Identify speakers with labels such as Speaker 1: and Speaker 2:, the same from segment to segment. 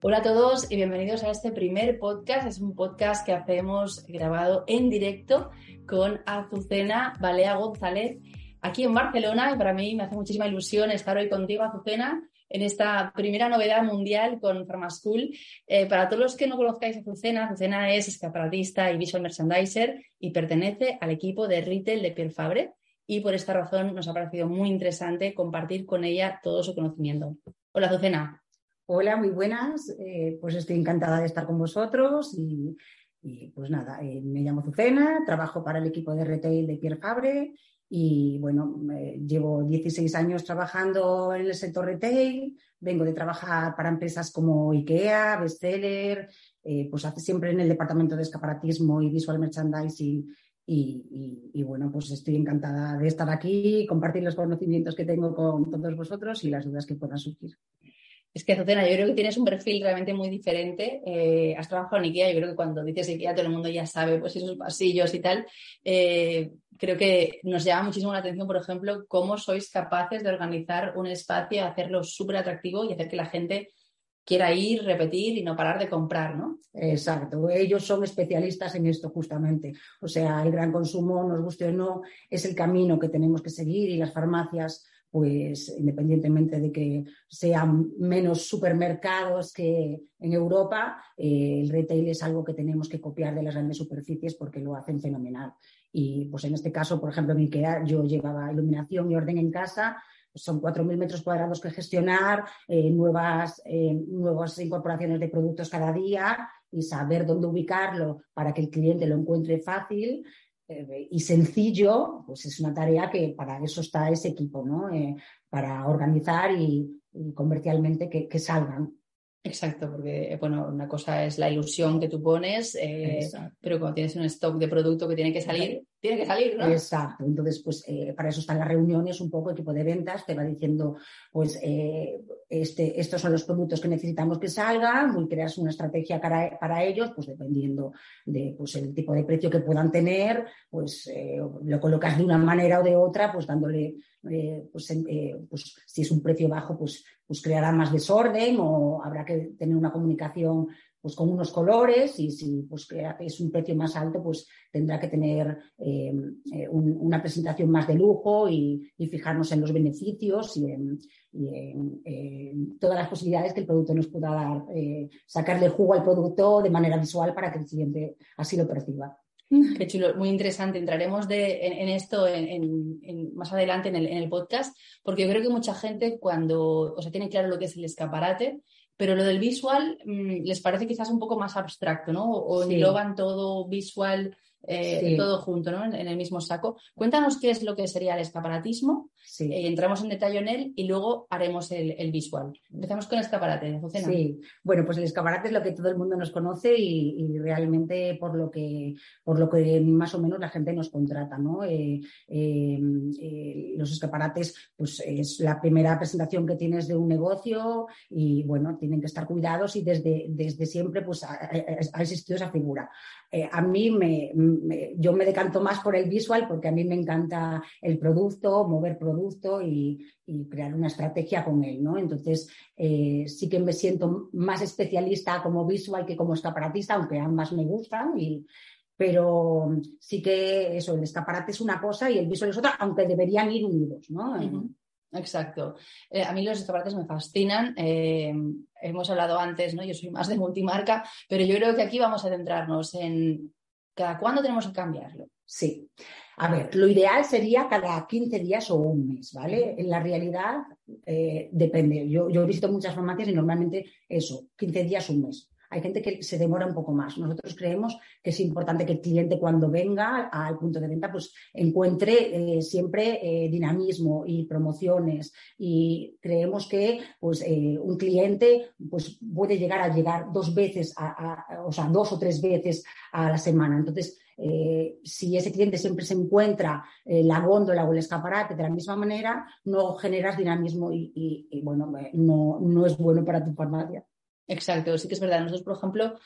Speaker 1: Hola a todos y bienvenidos a este primer podcast. Es un podcast que hacemos grabado en directo con Azucena Balea González aquí en Barcelona y para mí me hace muchísima ilusión estar hoy contigo, Azucena, en esta primera novedad mundial con Pharmaschool. Eh, para todos los que no conozcáis Azucena, Azucena es escaparatista y visual merchandiser y pertenece al equipo de retail de Pierre Fabre y por esta razón nos ha parecido muy interesante compartir con ella todo su conocimiento. Hola, Azucena.
Speaker 2: Hola, muy buenas. Eh, pues estoy encantada de estar con vosotros y, pues nada, eh, me llamo Zucena, trabajo para el equipo de retail de Pierre Fabre y bueno, llevo 16 años trabajando en el sector retail, vengo de trabajar para empresas como IKEA, Bestseller, eh, pues hace siempre en el departamento de escaparatismo y visual merchandising y, y, bueno, pues estoy encantada de estar aquí, compartir los conocimientos que tengo con todos vosotros y las dudas que puedan surgir.
Speaker 1: Es que, Azucena, yo creo que tienes un perfil realmente muy diferente. Eh, has trabajado en IKEA, yo creo que cuando dices IKEA todo el mundo ya sabe pues esos pasillos y tal. Eh, creo que nos llama muchísimo la atención, por ejemplo, cómo sois capaces de organizar un espacio, hacerlo súper atractivo y hacer que la gente quiera ir, repetir y no parar de comprar, ¿no?
Speaker 2: Exacto, ellos son especialistas en esto justamente. O sea, el gran consumo, nos guste o no, es el camino que tenemos que seguir y las farmacias pues independientemente de que sean menos supermercados que en Europa, eh, el retail es algo que tenemos que copiar de las grandes superficies porque lo hacen fenomenal. Y pues en este caso, por ejemplo, en IKEA yo llevaba iluminación y orden en casa, son 4.000 metros cuadrados que gestionar, eh, nuevas, eh, nuevas incorporaciones de productos cada día y saber dónde ubicarlo para que el cliente lo encuentre fácil eh, y sencillo, pues es una tarea que para eso está ese equipo, ¿no? Eh, para organizar y, comercialmente que, salgan.
Speaker 1: Exacto, porque bueno, una cosa es la ilusión que tú pones, eh, pero cuando tienes un stock de producto que tiene que salir, tiene que salir, ¿no?
Speaker 2: Exacto. Entonces, pues eh, para eso están las reuniones, un poco equipo de ventas te va diciendo, pues eh, este, estos son los productos que necesitamos que salgan, y creas una estrategia para, ellos, pues dependiendo de pues, el tipo de precio que puedan tener, pues eh, lo colocas de una manera o de otra, pues dándole, pues, pues, si es un precio bajo, pues, pues creará más desorden o habrá que tener una comunicación pues con unos colores y si pues, es un precio más alto, pues tendrá que tener eh, eh, una presentación más de lujo y, fijarnos en los beneficios y en, todas las posibilidades que el producto nos pueda dar, eh, sacarle jugo al producto de manera visual para que el cliente así lo perciba.
Speaker 1: Qué chulo, muy interesante. Entraremos en, esto más adelante en el, en el, podcast, porque yo creo que mucha gente cuando o sea, tiene claro lo que es el escaparate, pero lo del visual mm, les parece quizás un poco más abstracto, ¿no? O engloban todo visual, eh, todo junto, ¿no? En, el mismo saco. Cuéntanos qué es lo que sería el escaparatismo Sí. Eh, entramos en detalle en él y luego haremos el, visual. Empezamos con el escaparate,
Speaker 2: Sí, bueno, pues el escaparate es lo que todo el mundo nos conoce y, realmente por lo que por lo que más o menos la gente nos contrata, ¿no? Eh, eh, los escaparates, pues es la primera presentación que tienes de un negocio y bueno, tienen que estar cuidados y desde, desde siempre pues ha, existido esa figura. a mí me, yo me decanto más por el visual porque a mí me encanta el producto, mover productos y, crear una estrategia con él, ¿no? Entonces, eh, sí que me siento más especialista como visual que como escaparatista, aunque ambas me gustan, pero sí que eso, el escaparate es una cosa y el visual es otra, aunque deberían ir unidos, ¿no?
Speaker 1: Exacto. Eh, a mí los escaparates me fascinan. Eh, hemos hablado antes, ¿no? Yo soy más de multimarca, pero yo creo que aquí vamos a centrarnos en cada cuándo tenemos que cambiarlo.
Speaker 2: Sí. A ver, lo ideal sería cada 15 días o un mes, ¿vale? En la realidad eh, depende. Yo, yo visito muchas farmacias y normalmente eso, 15 días o un mes. Hay gente que se demora un poco más. Nosotros creemos que es importante que el cliente cuando venga al punto de venta pues encuentre eh, siempre eh, dinamismo y promociones y creemos que pues un cliente pues puede llegar a llegar dos veces, o sea, dos o tres veces a la semana. Entonces, eh, si ese cliente siempre se encuentra eh, la góndola o el escaparate de la misma manera, no generas dinamismo y, bueno, eh, no, es bueno para tu farmacia.
Speaker 1: Exacto, sí que es verdad. Nosotros, por ejemplo,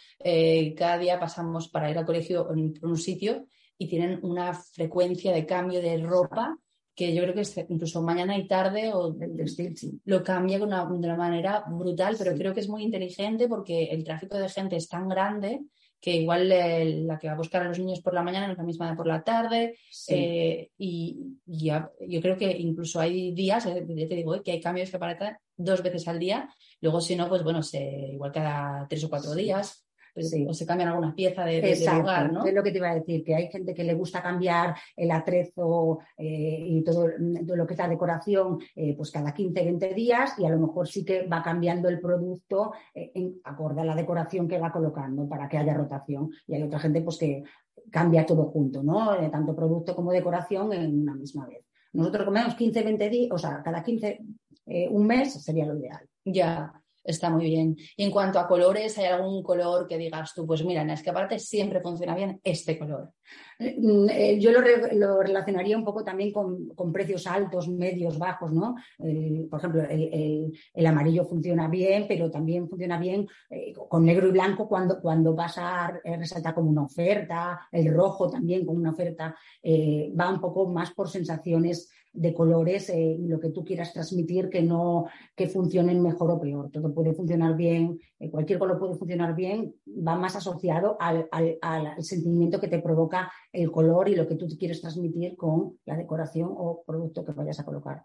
Speaker 1: cada día pasamos para ir al colegio en, un sitio y tienen una frecuencia de cambio de ropa que yo creo que es incluso mañana y tarde o
Speaker 2: textil, sí.
Speaker 1: lo cambia de una, de una manera brutal, pero
Speaker 2: Sí.
Speaker 1: creo que es muy inteligente porque el tráfico de gente es tan grande que igual eh, la que va a buscar a los niños por la mañana no es la misma de por la tarde.
Speaker 2: Sí.
Speaker 1: eh, y y ya- yo creo que incluso hay días, eh, ya te digo, que hay cambios que aparecen dos veces al día. Luego, si no, pues bueno, se, igual cada tres o cuatro
Speaker 2: Sí.
Speaker 1: días,
Speaker 2: Sí.
Speaker 1: o se cambian alguna pieza de, de- de
Speaker 2: Exacto,
Speaker 1: lugar, ¿no?
Speaker 2: es lo que te iba a decir, que hay gente que le gusta cambiar el atrezo eh, y todo, todo lo que es la decoración eh, pues cada 15, 20 días y a lo mejor sí que va cambiando el producto eh, en, acorde a la decoración que va colocando para que haya rotación. Y hay otra gente pues que cambia todo junto, ¿no? Tanto producto como decoración en una misma vez. Nosotros comemos 15, 20 días, o sea, cada 15, eh, un mes sería lo ideal.
Speaker 1: Ya, está muy bien. Y en cuanto a colores, ¿hay algún color que digas tú, pues mira, en el escaparate siempre funciona bien este color?
Speaker 2: Mm, eh, Yo lo, re- lo relacionaría un poco también con, precios altos, medios, bajos, ¿no? Por ejemplo, el, amarillo funciona bien, pero también funciona bien eh, con negro y blanco cuando, cuando vas a eh, resaltar como una oferta, el rojo también como una oferta, va un poco más por sensaciones de colores eh, lo que tú quieras transmitir que no que funcionen mejor o peor. Todo puede funcionar bien, cualquier color puede funcionar bien, va más asociado al sentimiento que te provoca el color y lo que tú quieres transmitir con la decoración o producto que vayas a colocar.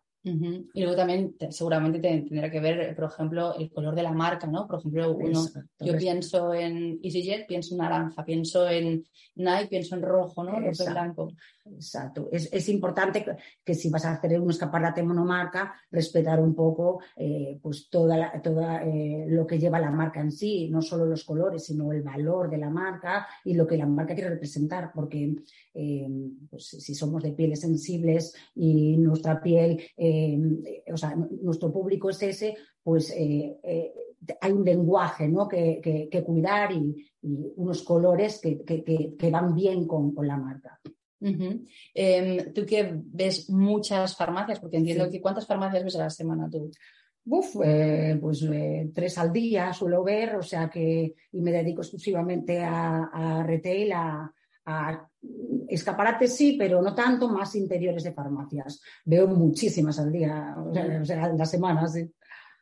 Speaker 1: Y luego también te- seguramente te- tendrá que ver, por ejemplo, el color de la marca, ¿no? Por ejemplo, uno,
Speaker 2: Exacto.
Speaker 1: yo pienso en EasyJet, pienso en naranja, pienso en Nike, pienso en rojo, ¿no? Rojo y blanco.
Speaker 2: Exacto. Es, es importante que, si vas a hacer un escaparate monomarca, respetar un poco eh, pues toda, toda eh, lo que lleva la marca en sí, no solo los colores, sino el valor de la marca y lo que la marca quiere representar, porque eh, pues, si somos de pieles sensibles y nuestra piel, eh, o sea, nuestro público es ese, pues hay un lenguaje ¿no? que, que- cuidar y, unos colores que- que van bien con- con la marca.
Speaker 1: Em, tú que ves muchas farmacias, porque entiendo
Speaker 2: Sí.
Speaker 1: que ¿cuántas farmacias ves a la semana tú?
Speaker 2: Uf, eh, pues eh, tres al día suelo ver, o sea que, y me dedico exclusivamente a, a retail, a, a escaparates sí, pero no tanto, más interiores de farmacias. Veo muchísimas al día, o sea, o sea, en la semana, sí.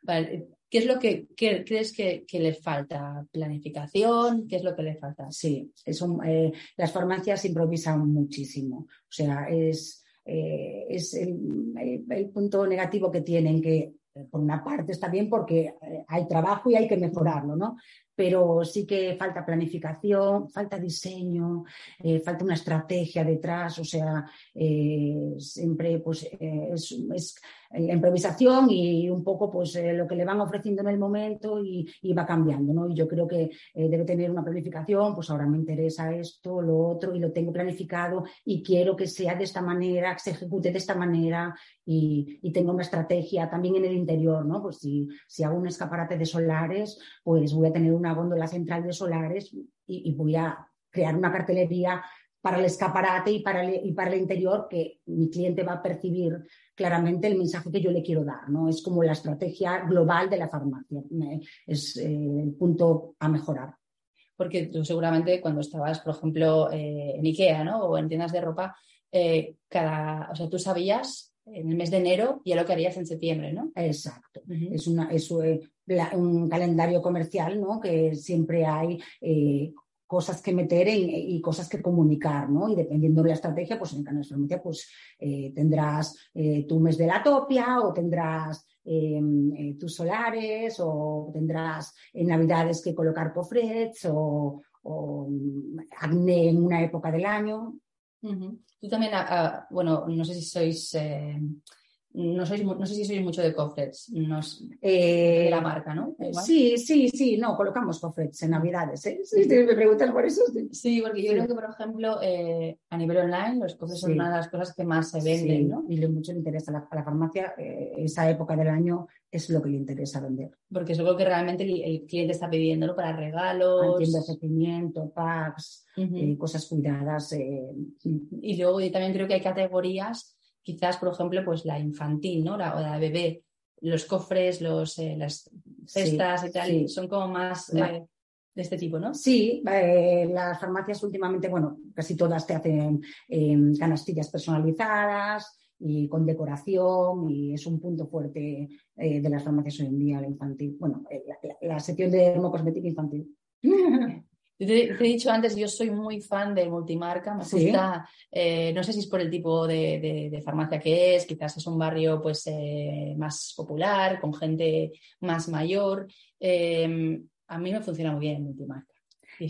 Speaker 1: Vale, ¿Qué es lo que crees que, que les falta? ¿Planificación? ¿Qué es lo que les falta?
Speaker 2: Sí, eso, eh, las farmacias improvisan muchísimo. O sea, es, eh, es el, el- punto negativo que tienen, que eh, por una parte está bien porque eh, hay trabajo y hay que mejorarlo, ¿no? Pero sí que falta planificación, falta diseño, eh, falta una estrategia detrás, o sea, eh, siempre pues eh, es, la improvisación y un poco pues lo que le van ofreciendo en el momento y, va cambiando, ¿no? Y yo creo que debe tener una planificación, pues ahora me interesa esto, lo otro, y lo tengo planificado y quiero que sea de esta manera, que se ejecute de esta manera y, y tengo una estrategia también en el interior, ¿no? Pues si, si hago un escaparate de solares, pues voy a tener una góndola central de solares y, y voy a crear una cartelería para el escaparate y para el, y para el interior que mi cliente va a percibir claramente el mensaje que yo le quiero dar, ¿no? Es como la estrategia global de la farmacia, es eh, el punto a mejorar.
Speaker 1: Porque tú seguramente cuando estabas, por ejemplo, eh, en IKEA, ¿no? O en tiendas de ropa, eh, cada, o sea, tú sabías en el mes de enero ya lo que harías en septiembre, ¿no?
Speaker 2: Exacto. Es, una, es eh, un calendario comercial, ¿no? Que siempre hay eh, cosas que meter en- y cosas que comunicar, ¿no? Y dependiendo de la estrategia, pues en Canal Farmacia, pues eh, tendrás eh, tu mes de la topia o tendrás eh, tus solares o tendrás en Navidades que colocar cofrets o, o mm, acné en una época del año.
Speaker 1: Ujú. Tú también, bueno, no sé si sois, eh, no sois, no sé si sois mucho de cofrets, no s-
Speaker 2: Eh,
Speaker 1: de la marca, ¿no? Igual.
Speaker 2: Sí, sí, sí, no, colocamos cofrets en Navidades. ¿eh? Si me preguntas por eso, sí.
Speaker 1: Sí, porque yo
Speaker 2: Sí.
Speaker 1: creo que, por ejemplo, eh, a nivel online, los cofres son
Speaker 2: Sí.
Speaker 1: una de las cosas que más se venden,
Speaker 2: Sí,
Speaker 1: ¿no?
Speaker 2: Y le mucho le interesa a la, a la farmacia, eh, esa época del año es lo que le interesa vender.
Speaker 1: Porque es algo que realmente el, el cliente está pidiendo, ¿no? Para regalos.
Speaker 2: Antienvejecimiento, packs, eh, cosas cuidadas. eh,
Speaker 1: Y luego yo también creo que hay categorías, quizás, por ejemplo, pues la infantil, ¿no? La, o la bebé, los cofres, los, eh, las cestas y tal,
Speaker 2: sí.
Speaker 1: son como más eh, de este tipo, ¿no?
Speaker 2: Sí, eh, las farmacias últimamente, bueno, casi todas te hacen eh, canastillas personalizadas, y con decoración y es un punto fuerte de las farmacias hoy en día, la infantil. Bueno, eh, la, sección de dermocosmética infantil.
Speaker 1: Te, he dicho antes, yo soy muy fan de multimarca, me gusta, eh, no sé si es por el tipo de, farmacia que es, quizás es un barrio pues más popular, con gente más mayor. a mí me funciona muy bien multimarca.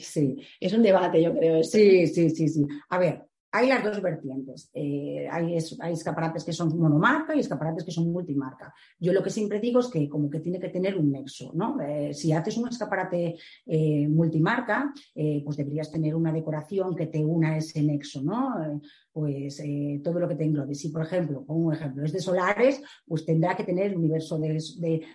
Speaker 1: Sí. Es un debate, yo creo.
Speaker 2: Sí, sí, sí, sí. A ver, hay las dos vertientes. Eh, hay, escaparates que son monomarca y escaparates que son multimarca. Yo lo que siempre digo es que como que tiene que tener un nexo, ¿no? Eh, si haces un escaparate eh, multimarca, pues deberías tener una decoración que te una a ese nexo, ¿no? pues todo lo que te englobe. Si, por ejemplo, como un ejemplo, es de solares, pues tendrá que tener el universo del,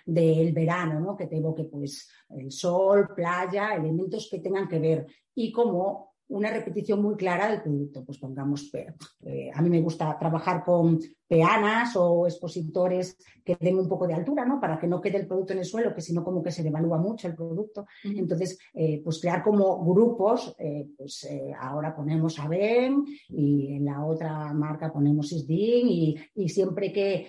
Speaker 2: del verano, ¿no? Que te evoque, pues, el sol, playa, elementos que tengan que ver. Y como una repetición muy clara del producto. Pues pongamos, eh, a mí me gusta trabajar con peanas o expositores que den un poco de altura, ¿no? Para que no quede el producto en el suelo, que si no como que se devalúa mucho el producto. Entonces, eh, pues crear como grupos, eh, pues ahora ponemos ABEM y en la otra marca ponemos ISDIN y, y siempre que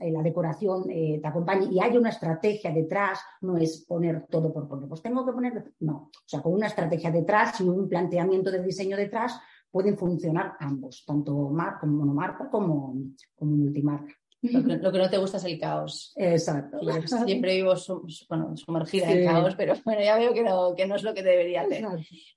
Speaker 2: la decoración te acompañe y hay una estrategia detrás, no es poner todo por poner, pues tengo que poner, no, o sea, con una estrategia detrás y un planteamiento de diseño detrás, pueden funcionar ambos, tanto marca, como monomarca como, como multimarca.
Speaker 1: Lo que, no te gusta es el caos.
Speaker 2: Exacto.
Speaker 1: siempre vivo sumergida en caos, pero bueno, ya veo que no, que no es lo que debería hacer.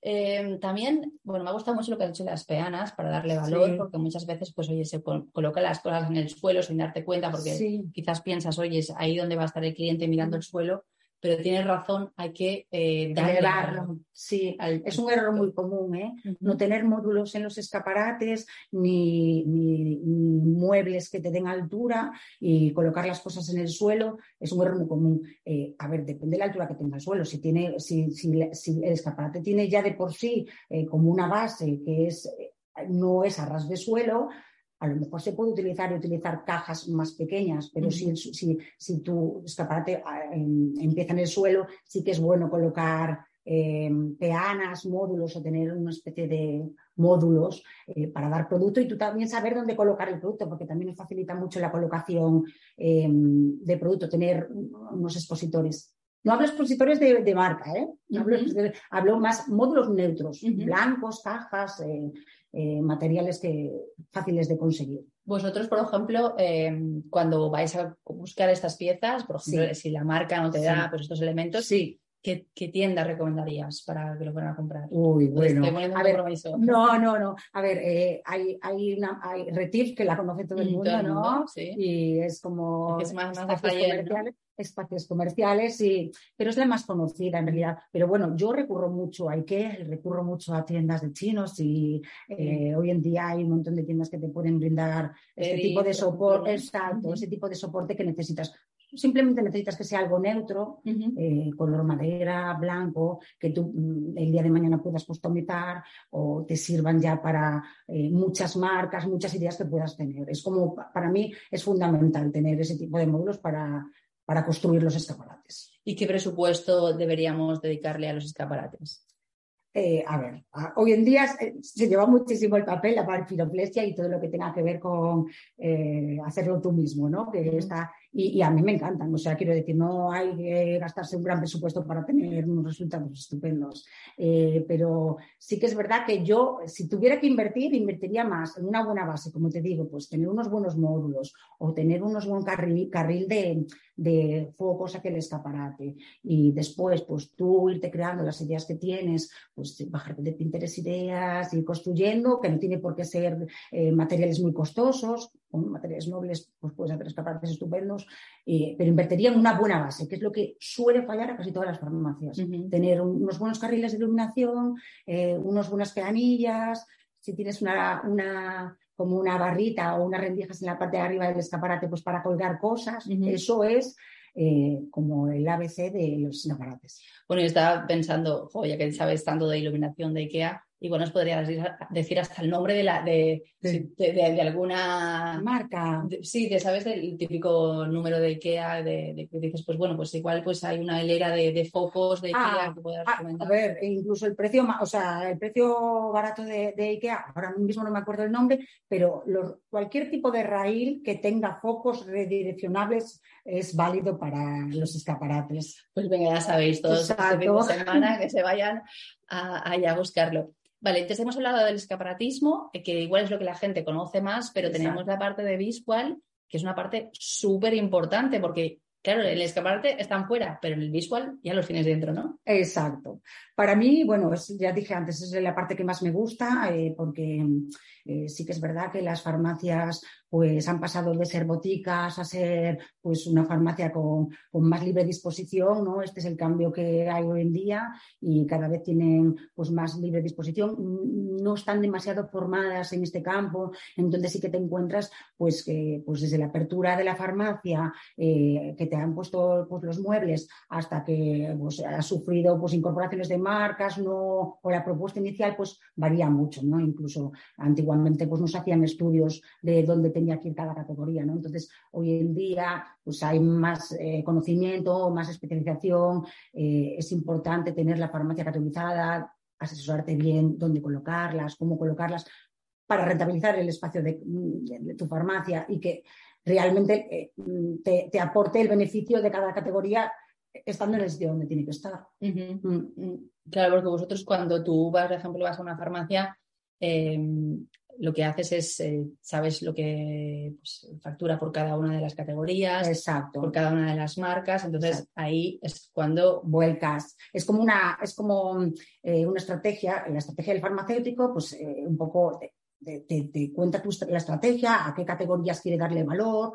Speaker 1: Eh, también, bueno, me ha gustado mucho lo que has hecho de las peanas para darle valor, porque muchas veces, pues, oye, se colocan las cosas en el suelo sin darte cuenta, porque quizás piensas, oye, es ahí donde va a estar el cliente mirando el suelo, pero tienes razón, hay que eh,
Speaker 2: darle Sí, es un error muy común, ¿eh? No tener módulos en los escaparates, ni, muebles que te den altura y colocar las cosas en el suelo, es un error muy común. Eh, a ver, depende de la altura que tenga el suelo. Si, tiene, si, si, el escaparate tiene ya de por sí eh, como una base que es no es a ras de suelo, a lo mejor se puede utilizar y utilizar cajas más pequeñas, pero si, si, tu escaparate ah, empieza en el suelo, sí que es bueno colocar em, peanas, módulos o tener una especie de módulos eh, para dar producto y tú también saber dónde colocar el producto, porque también nos facilita mucho la colocación em, de producto, tener unos expositores. No hablo expositores de, marca, ¿eh? hablo, más módulos neutros, blancos, cajas, eh, materiales que, fáciles de conseguir.
Speaker 1: Vosotros, por ejemplo, eh, cuando vais a buscar estas piezas, por ejemplo, si la marca no te da pues, estos elementos,
Speaker 2: sí.
Speaker 1: ¿qué, tienda recomendarías para que lo puedan comprar?
Speaker 2: Uy, bueno. no, no, no. A ver, eh, hay, hay, una, hay Retif, que la conoce todo el mm, mundo, ¿no? Sí. Y es como...
Speaker 1: Es más, más de
Speaker 2: espacios comerciales, y, pero es la más conocida en realidad. Pero bueno, yo recurro mucho a IKEA, recurro mucho a tiendas de chinos y eh, hoy en día hay un montón de tiendas que te pueden brindar este tipo de soporte, exacto, ese tipo de soporte que necesitas. Simplemente necesitas que sea algo neutro, eh, color madera, blanco, que tú mm, el día de mañana puedas customizar o te sirvan ya para eh, muchas marcas, muchas ideas que puedas tener. Es como, para mí, es fundamental tener ese tipo de módulos para, para construir los escaparates.
Speaker 1: ¿Y qué presupuesto deberíamos dedicarle a los escaparates?
Speaker 2: Eh, a ver, hoy en día se, lleva muchísimo el papel, la parfiloplesia y todo lo que tenga que ver con eh, hacerlo tú mismo, ¿no? Que está y, a mí me encantan. O sea, quiero decir, no hay que gastarse un gran presupuesto para tener unos resultados estupendos. Eh, pero sí que es verdad que yo, si tuviera que invertir, invertiría más en una buena base, como te digo, pues tener unos buenos módulos o tener unos buen carril, carril de, de focos aquel escaparate. Y después, pues tú irte creando las ideas que tienes, pues bajarte de Pinterest ideas, ir construyendo, que no tiene por qué ser eh, materiales muy costosos, con materiales nobles, pues puedes hacer escaparates estupendos eh, pero invertiría en una buena base, que es lo que suele fallar a casi todas las farmacias. Tener unos buenos carriles de iluminación, eh, unas buenas peanillas, si tienes una, una, como una barrita o unas rendijas en la parte de arriba del escaparate, pues para colgar cosas, eso es eh, como el ABC de los escaparates.
Speaker 1: Bueno, yo estaba pensando, ya que sabes tanto de iluminación de IKEA, Igual nos podrías decir hasta el nombre de, la, de, de, alguna
Speaker 2: marca.
Speaker 1: sí, de, sabes, del típico número de IKEA, de, que dices, pues bueno, pues igual pues hay una hilera de, focos de IKEA
Speaker 2: ah,
Speaker 1: que puedas
Speaker 2: ah, A ver, e incluso el precio, o sea, el precio barato de, IKEA, ahora mismo no me acuerdo el nombre, pero cualquier tipo de raíl que tenga focos redireccionables es válido para los escaparates.
Speaker 1: Pues venga, ya sabéis, todos de semana que se vayan a, a buscarlo. Vale, entonces hemos hablado del escaparatismo, eh, que igual es lo que la gente conoce más, pero tenemos la parte de visual, que es una parte súper importante, porque Claro, el escaparate están fuera, pero en el visual ya los tienes dentro, ¿no?
Speaker 2: Exacto. Para mí, bueno, ya dije antes, es la parte que más me gusta, eh, porque eh, sí que es verdad que las farmacias pues han pasado de ser boticas a ser pues una farmacia con, más libre disposición, ¿no? Este es el cambio que hay hoy en día y cada vez tienen pues más libre disposición. No están demasiado formadas en este campo, entonces sí que te encuentras pues que pues desde la apertura de la farmacia eh, que te han puesto pues, los muebles hasta que pues, has sufrido pues incorporaciones de marcas no o la propuesta inicial pues varía mucho, ¿no? Incluso antiguamente pues nos hacían estudios de dónde tenía que ir cada categoría, ¿no? Entonces, hoy en día pues hay más eh, conocimiento, más especialización, eh, es importante tener la farmacia categorizada, asesorarte bien dónde colocarlas, cómo colocarlas, para rentabilizar el espacio de, tu farmacia y que realmente eh, te, aporte el beneficio de cada categoría estando en el sitio donde tiene que estar. Mm.
Speaker 1: Mm. Claro, porque vosotros cuando tú vas, por ejemplo, vas a una farmacia, lo que haces es, eh, sabes lo que pues, factura por cada una de las categorías,
Speaker 2: Exacto.
Speaker 1: por cada una de las marcas, entonces ahí es cuando
Speaker 2: vuelcas. Es como una, es como eh, una estrategia, la estrategia del farmacéutico, pues eh, un poco te, cuenta la estrategia, a qué categorías quiere darle valor,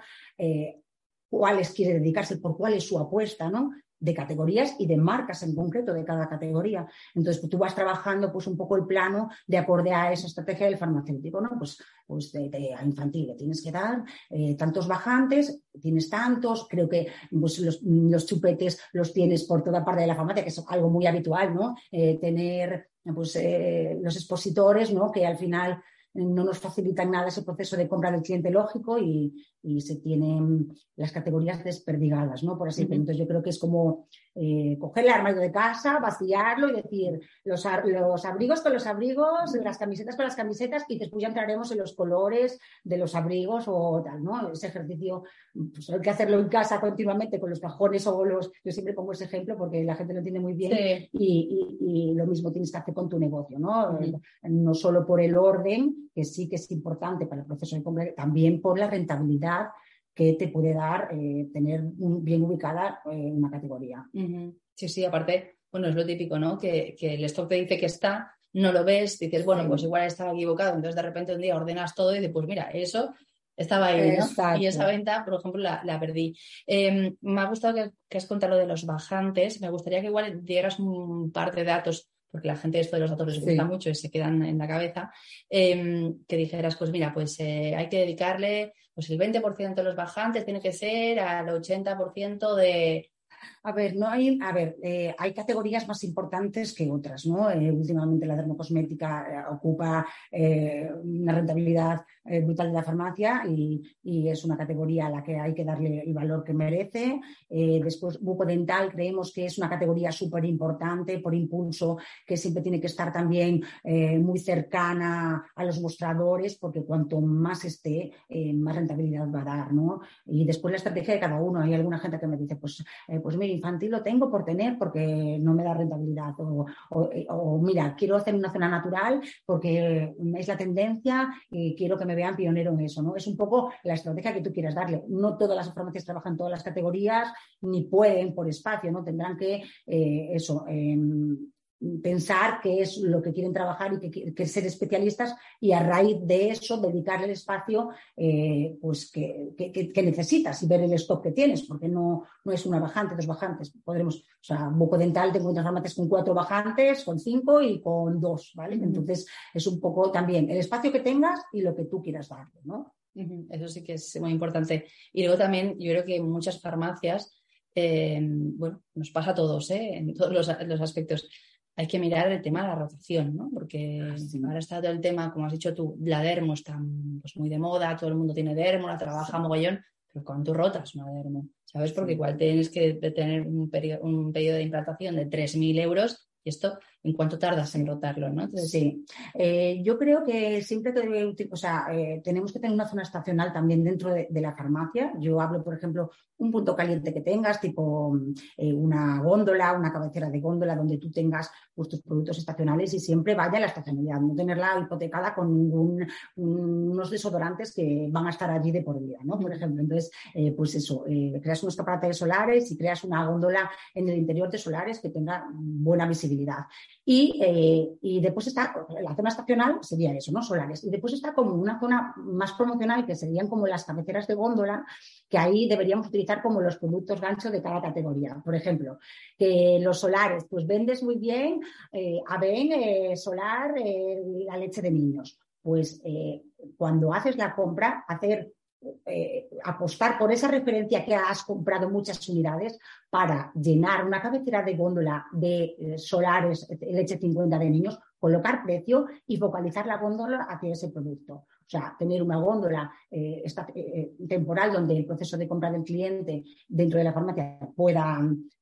Speaker 2: cuáles quiere dedicarse, por cuál es su apuesta, ¿no? De categorías y de marcas en concreto de cada categoría. Entonces, pues, tú vas trabajando pues un poco el plano de acorde a esa estrategia del farmacéutico, ¿no? Pues, pues de, infantil le tienes que dar eh, tantos bajantes, tienes tantos, creo que pues, los, chupetes los tienes por toda parte de la farmacia, que es algo muy habitual, ¿no? Eh, tener pues eh, los expositores, ¿no? Que al final no nos facilitan nada ese proceso de compra del cliente lógico y, se tienen las categorías desperdigadas, ¿no? Por así decirlo. Entonces yo creo que es como eh, coger el armario de casa, vaciarlo y decir los, los, abrigos con los abrigos, las camisetas con las camisetas y después ya entraremos en los colores de los abrigos o tal, ¿no? Ese ejercicio pues hay que hacerlo en casa continuamente con los cajones o los... Yo siempre pongo ese ejemplo porque la gente lo entiende muy bien y, lo mismo tienes que hacer con tu negocio, ¿no? No solo por el orden, que sí que es importante para el proceso de compra, también por la rentabilidad que te puede dar eh, tener bien ubicada eh, una categoría.
Speaker 1: Sí, sí, aparte, bueno, es lo típico, ¿no? Que, el stock te dice que está, no lo ves, dices, bueno, pues igual estaba equivocado, entonces de repente un día ordenas todo y dices, pues mira, eso estaba ahí, ¿no? Y esa venta, por ejemplo, la, perdí. Em, me ha gustado que, que, has contado lo de los bajantes. Me gustaría que igual dieras un par de datos porque la gente esto de los datos les gusta mucho y se quedan en la cabeza, em, que dijeras, pues mira, pues eh, hay que dedicarle, pues el 20% de los bajantes tiene que ser al 80% de,
Speaker 2: a ver, no hay, a ver, eh, hay categorías más importantes que otras, ¿no? Eh, últimamente la dermocosmética eh, ocupa una rentabilidad brutal de la farmacia y, es una categoría a la que hay que darle el valor que merece. después, bucodental creemos que es una categoría súper importante por impulso que siempre tiene que estar también muy cercana a los mostradores porque cuanto más esté, más rentabilidad va a dar, ¿no? Y después la estrategia de cada uno. Hay alguna gente que me dice, pues, pues mira, infantil lo tengo por tener porque no me da rentabilidad. O, mira, quiero hacer una zona natural porque es la tendencia y quiero que me vean pionero en eso. ¿no? Es un poco la estrategia que tú quieras darle. No todas las farmacias trabajan todas las categorías ni pueden por espacio, ¿no? Tendrán que eh, eso. Em, pensar qué es lo que quieren trabajar y que, que, ser especialistas y a raíz de eso dedicarle el espacio eh, pues que, que, necesitas y ver el stock que tienes, porque no, no es una bajante, dos bajantes. Podremos, o sea, bucodental tengo muchas farmacias con cuatro bajantes, con cinco y con dos, ¿vale? Entonces es un poco también el espacio que tengas y lo que tú quieras darle, ¿no?
Speaker 1: Eso sí que es muy importante. Y luego también yo creo que muchas farmacias, eh, bueno, nos pasa a todos, ¿eh? en todos los, los aspectos hay que mirar el tema de la rotación, ¿no? Porque
Speaker 2: Ah,
Speaker 1: ahora está todo el tema, como has dicho tú, la dermo está pues, muy de moda, todo el mundo tiene dermo, la trabaja mogollón, pero ¿cuánto rotas una dermo? ¿Sabes? Porque igual tienes que tener un, periodo, un periodo de implantación de 3.000 euros y esto, ¿en cuánto tardas en rotarlo? ¿no?
Speaker 2: Entonces, sí, eh, yo creo que siempre que o sea, eh, tenemos que tener una zona estacional también dentro de, de, la farmacia. Yo hablo, por ejemplo, un punto caliente que tengas, tipo eh, una góndola, una cabecera de góndola donde tú tengas pues, tus productos estacionales y siempre vaya a la estacionalidad, no tenerla hipotecada con ningún, unos desodorantes que van a estar allí de por vida, ¿no? Por ejemplo, entonces, pues eso, creas unos escaparate solares y creas una góndola en el interior de solares que tenga buena visibilidad. Y, eh, y, después está la zona estacional, sería eso, ¿no? Solares. Y después está como una zona más promocional, que serían como las cabeceras de góndola, que ahí deberíamos utilizar como los productos gancho de cada categoría. Por ejemplo, que los solares, pues vendes muy bien, eh, Aven, eh, solar, la leche de niños. Pues cuando haces la compra, hacer eh, apostar por esa referencia que has comprado muchas unidades para llenar una cabecera de góndola de eh, solares, leche 50 de niños, colocar precio y focalizar la góndola hacia ese producto. O sea, tener una góndola eh, esta, temporal donde el proceso de compra del cliente dentro de la farmacia pueda,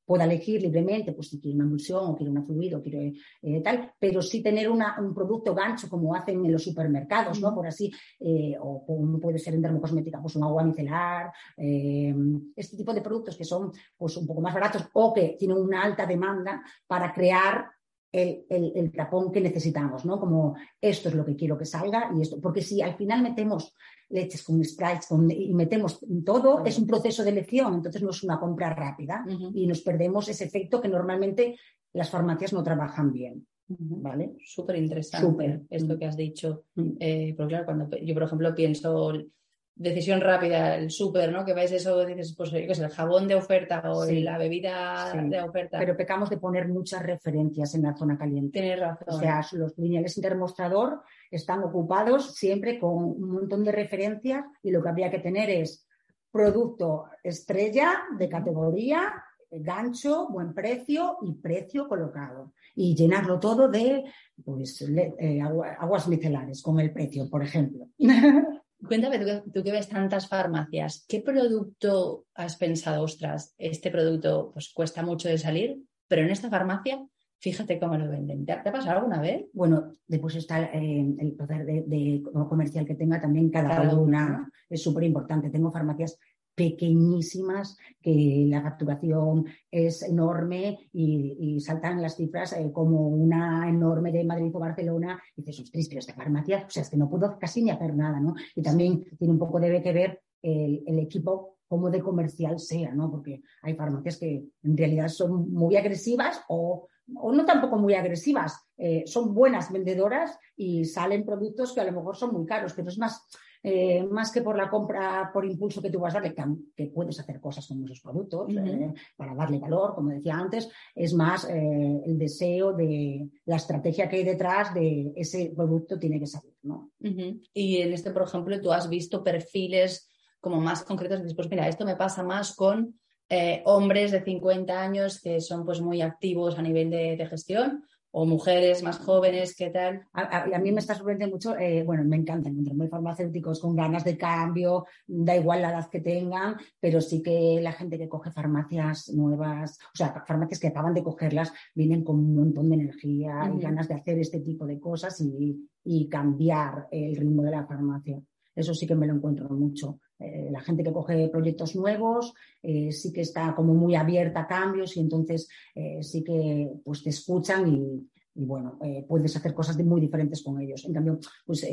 Speaker 2: pueda elegir libremente, pues si quiere una emulsión o quiere una fluido, quiere eh, tal, pero sí tener una, un producto gancho como hacen en los supermercados, ¿no? Por así, eh, o como puede ser en dermocosmética, pues un agua micelar, eh, este tipo de productos que son pues un poco más baratos o que tienen una alta demanda para crear el, el, el, tapón que necesitamos, ¿no? Como esto es lo que quiero que salga y esto, porque si al final metemos leches con sprites con, y metemos todo, es un proceso de elección, entonces no es una compra rápida uh -huh. y nos perdemos ese efecto que normalmente las farmacias no trabajan bien. Uh -huh. ¿Vale?
Speaker 1: Súper interesante Super. esto que has dicho. Uh -huh. eh, porque claro, cuando yo, por ejemplo, pienso decisión rápida, el súper, ¿no? Que ves eso, dices, pues yo qué sé, el jabón de oferta o sí. la bebida sí. de oferta.
Speaker 2: Pero pecamos de poner muchas referencias en la zona caliente.
Speaker 1: Tienes razón.
Speaker 2: O sea, los lineales intermostrador están ocupados siempre con un montón de referencias y lo que habría que tener es producto estrella de categoría, gancho, buen precio y precio colocado. Y llenarlo todo de pues, le, eh, aguas micelares con el precio, por ejemplo.
Speaker 1: Cuéntame, tú que, tú que, ves tantas farmacias, ¿qué producto has pensado, ostras, este producto pues cuesta mucho de salir, pero en esta farmacia, fíjate cómo lo venden? ¿Te, te ha pasado alguna vez?
Speaker 2: Bueno, después está eh, el poder de, de, comercial que tenga también cada, cada una, una, es súper importante. Tengo farmacias pequeñísimas, que la facturación es enorme y, y saltan las cifras eh, como una enorme de Madrid o Barcelona. Y dices, ostras, pero esta farmacia, o sea, es que no puedo casi ni hacer nada, ¿no? Y también tiene un poco debe que ver el, el equipo como de comercial sea, ¿no? Porque hay farmacias que en realidad son muy agresivas o, o no tampoco muy agresivas, eh, son buenas vendedoras y salen productos que a lo mejor son muy caros, pero es más, eh, más que por la compra por impulso que tú vas a darle, que, puedes hacer cosas con esos productos uh -huh. eh, para darle valor, como decía antes, es más eh, el deseo de la estrategia que hay detrás de ese producto tiene que salir, ¿no?
Speaker 1: Uh -huh. Y en este, por ejemplo, tú has visto perfiles como más concretos, después, mira, esto me pasa más con hombres de 50 años que son pues muy activos a nivel de, de gestión o mujeres más jóvenes, ¿qué tal?
Speaker 2: A, a, a mí me está sorprendiendo mucho, eh, bueno, me encanta encontrarme farmacéuticos con ganas de cambio, da igual la edad que tengan, pero sí que la gente que coge farmacias nuevas, o sea, farmacias que acaban de cogerlas, vienen con un montón de energía uh -huh. y ganas de hacer este tipo de cosas y, y cambiar el ritmo de la farmacia. Eso sí que me lo encuentro mucho. Eh, la gente que coge proyectos nuevos eh, sí que está como muy abierta a cambios y entonces eh, sí que pues te escuchan y, bueno, puedes hacer cosas muy diferentes con ellos. En cambio, pues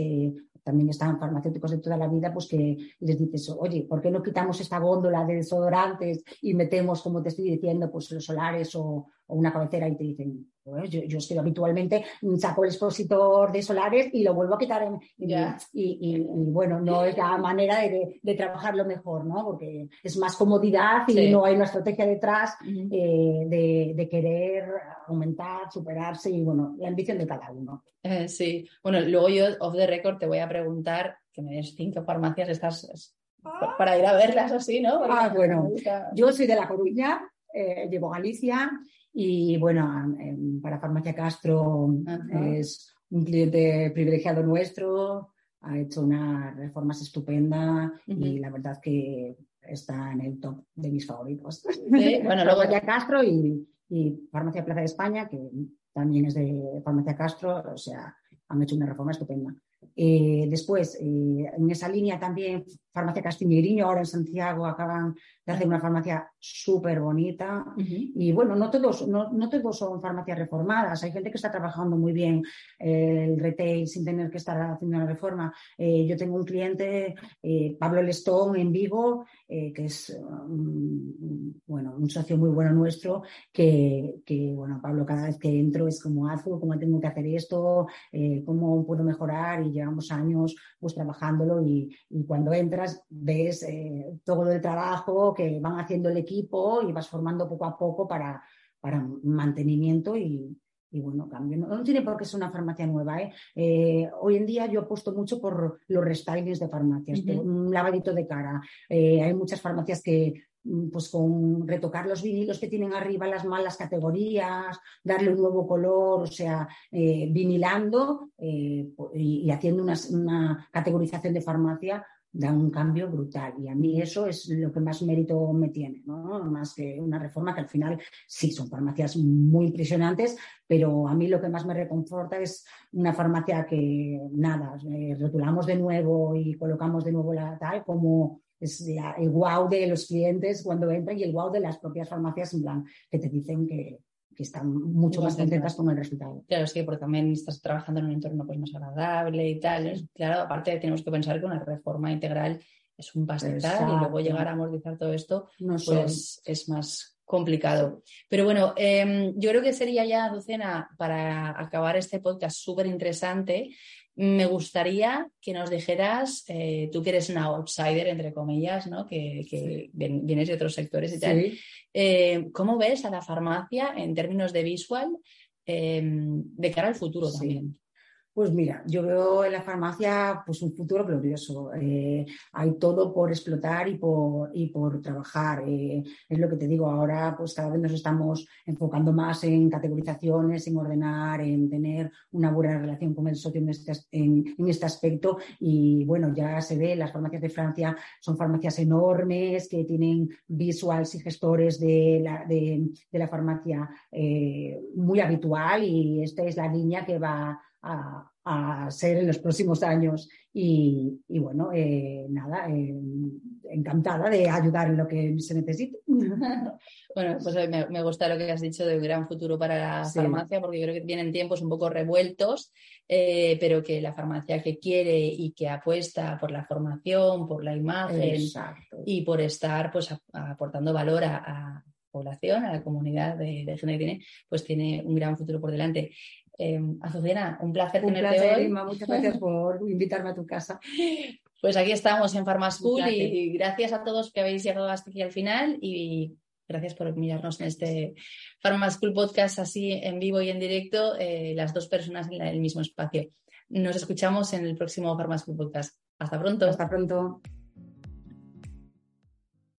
Speaker 2: también están farmacéuticos de toda la vida, pues que les dices, oye, ¿por qué no quitamos esta góndola de desodorantes y metemos, como te estoy diciendo, pues los solares o, o una cabecera y te dicen, pues yo, yo estoy habitualmente saco el expositor de solares y lo vuelvo a quitar en,
Speaker 1: yeah.
Speaker 2: y, y, y, bueno, no es la manera de, de, trabajarlo mejor, ¿no? Porque es más comodidad y sí. no hay una estrategia detrás uh -huh. eh, de, de, querer aumentar, superarse y bueno, la ambición de cada uno.
Speaker 1: Eh, sí, bueno, luego yo off the record te voy a preguntar que me des cinco farmacias estas para ir a verlas así, ¿no?
Speaker 2: Porque ah, bueno, yo soy de La Coruña, eh, llevo Galicia y bueno, para Farmacia Castro es un cliente privilegiado nuestro, ha hecho unas reformas estupendas y la verdad que está en el top de mis favoritos. bueno, luego ya Castro y, y, Farmacia Plaza de España, que también es de Farmacia Castro, o sea, han hecho una reforma estupenda. Eh, después, eh, en esa línea también, Farmacia Castillo ahora en Santiago acaban de hacer una farmacia súper bonita. Y bueno, no todos, no, no, todos son farmacias reformadas. Hay gente que está trabajando muy bien eh, el retail sin tener que estar haciendo una reforma. yo tengo un cliente, Pablo Lestón, en Vigo, que es bueno, un socio muy bueno nuestro, que, que, bueno, Pablo, cada vez que entro es como, hago, cómo tengo que hacer esto, cómo puedo mejorar y llevamos años pues trabajándolo y, cuando ves eh, todo el trabajo que van haciendo el equipo y vas formando poco a poco para, para mantenimiento y, bueno, cambio. No, tiene por qué ser una farmacia nueva. ¿eh? Eh, hoy en día yo apuesto mucho por los restylings de farmacias, un lavadito de cara. hay muchas farmacias que Mm, pues con retocar los vinilos que tienen arriba las malas categorías, darle un nuevo color, o sea, eh, vinilando eh, y, haciendo una, categorización de farmacia da un cambio brutal. Y a mí eso es lo que más mérito me tiene, ¿no? Más que una reforma que al final sí son farmacias muy impresionantes, pero a mí lo que más me reconforta es una farmacia que, nada, eh, rotulamos de nuevo y colocamos de nuevo la tal como es el wow de los clientes cuando entran y el wow de las propias farmacias en plan que te dicen que, están mucho más contentas con el resultado.
Speaker 1: Claro, sí, porque también estás trabajando en un entorno pues, más agradable y tal. Claro, aparte tenemos que pensar que una reforma integral es un pastizal y luego llegar a amortizar todo esto pues es más complicado. Pero bueno, em, yo creo que sería ya, Lucena, para acabar este podcast súper interesante, me gustaría que nos dijeras, eh, tú que eres una outsider, entre comillas, ¿no? que, vienes de otros sectores y tal, eh, ¿cómo ves a la farmacia en términos de visual em, de cara al futuro también?
Speaker 2: Pues mira, yo veo en la farmacia pues un futuro glorioso. Eh, hay todo por explotar y por, y por trabajar. Eh, es lo que te digo, ahora pues cada vez nos estamos enfocando más en categorizaciones, en ordenar, en tener una buena relación con el socio en este, en, este aspecto. Y bueno, ya se ve, las farmacias de Francia son farmacias enormes que tienen visuals y gestores de la, de, la farmacia eh, muy habitual y esta es la línea que va a, ser en los próximos años. Y, bueno, eh, nada, eh, encantada de ayudar en lo que se necesite.
Speaker 1: bueno, pues me, gusta lo que has dicho de un gran futuro para la farmacia, porque yo creo que vienen tiempos un poco revueltos, eh, pero que la farmacia que quiere y que apuesta por la formación, por la imagen y por estar pues aportando valor a, a población, a la comunidad de, de, gente que tiene, pues tiene un gran futuro por delante. Eh, Azucena, un placer
Speaker 2: un tenerte hoy. muchas gracias por invitarme a tu casa.
Speaker 1: Pues aquí estamos en Pharmaschool y gracias a todos que habéis llegado hasta aquí al final y gracias por mirarnos en este Pharmaschool podcast así en vivo y en directo, eh, las dos personas en el mismo espacio. Nos escuchamos en el próximo Pharmaschool podcast. Hasta pronto.
Speaker 2: Hasta pronto.